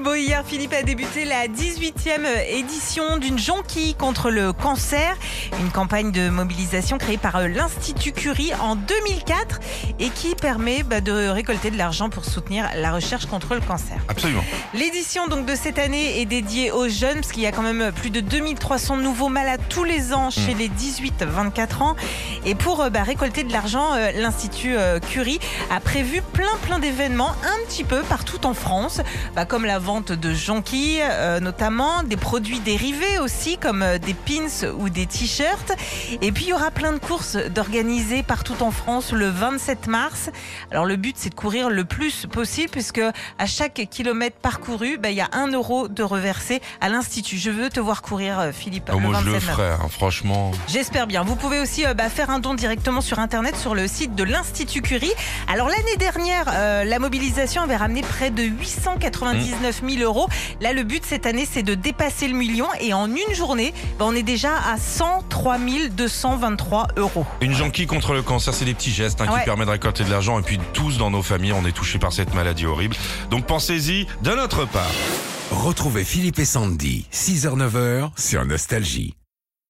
Bon, hier, Philippe a débuté la 18e édition d'une jonquille contre le cancer, une campagne de mobilisation créée par l'Institut Curie en 2004 et qui permet bah, de récolter de l'argent pour soutenir la recherche contre le cancer. Absolument. L'édition donc de cette année est dédiée aux jeunes parce qu'il y a quand même plus de 2300 nouveaux malades tous les ans chez les 18-24 ans. Et pour euh, bah, récolter de l'argent, euh, l'Institut euh, Curie a prévu plein plein d'événements un petit peu partout en France, bah, comme la vente de jonquilles euh, notamment, des produits dérivés aussi comme euh, des pins ou des t-shirts. Et puis il y aura plein de courses d'organiser partout en France le 27 mars. Alors le but c'est de courir le plus possible puisque à chaque kilomètre parcouru, bah, il y a un euro de reversé à l'Institut. Je veux te voir courir euh, Philippe. Oh, le moi, je le 27 mars. ferai, hein, franchement. J'espère bien. Vous pouvez aussi euh, bah, faire un don directement sur Internet sur le site de l'Institut Curie. Alors l'année dernière, euh, la mobilisation avait ramené près de 899 000 euros. Là, le but cette année, c'est de dépasser le million. Et en une journée, bah, on est déjà à 103 223 euros. Une jonquille contre le cancer, c'est des petits gestes hein, Ouais. qui permettent de récolter de l'argent. Et puis tous dans nos familles, on est touchés par cette maladie horrible. Donc pensez-y de notre part. Retrouvez Philippe et Sandy, 6h-9h sur Nostalgie.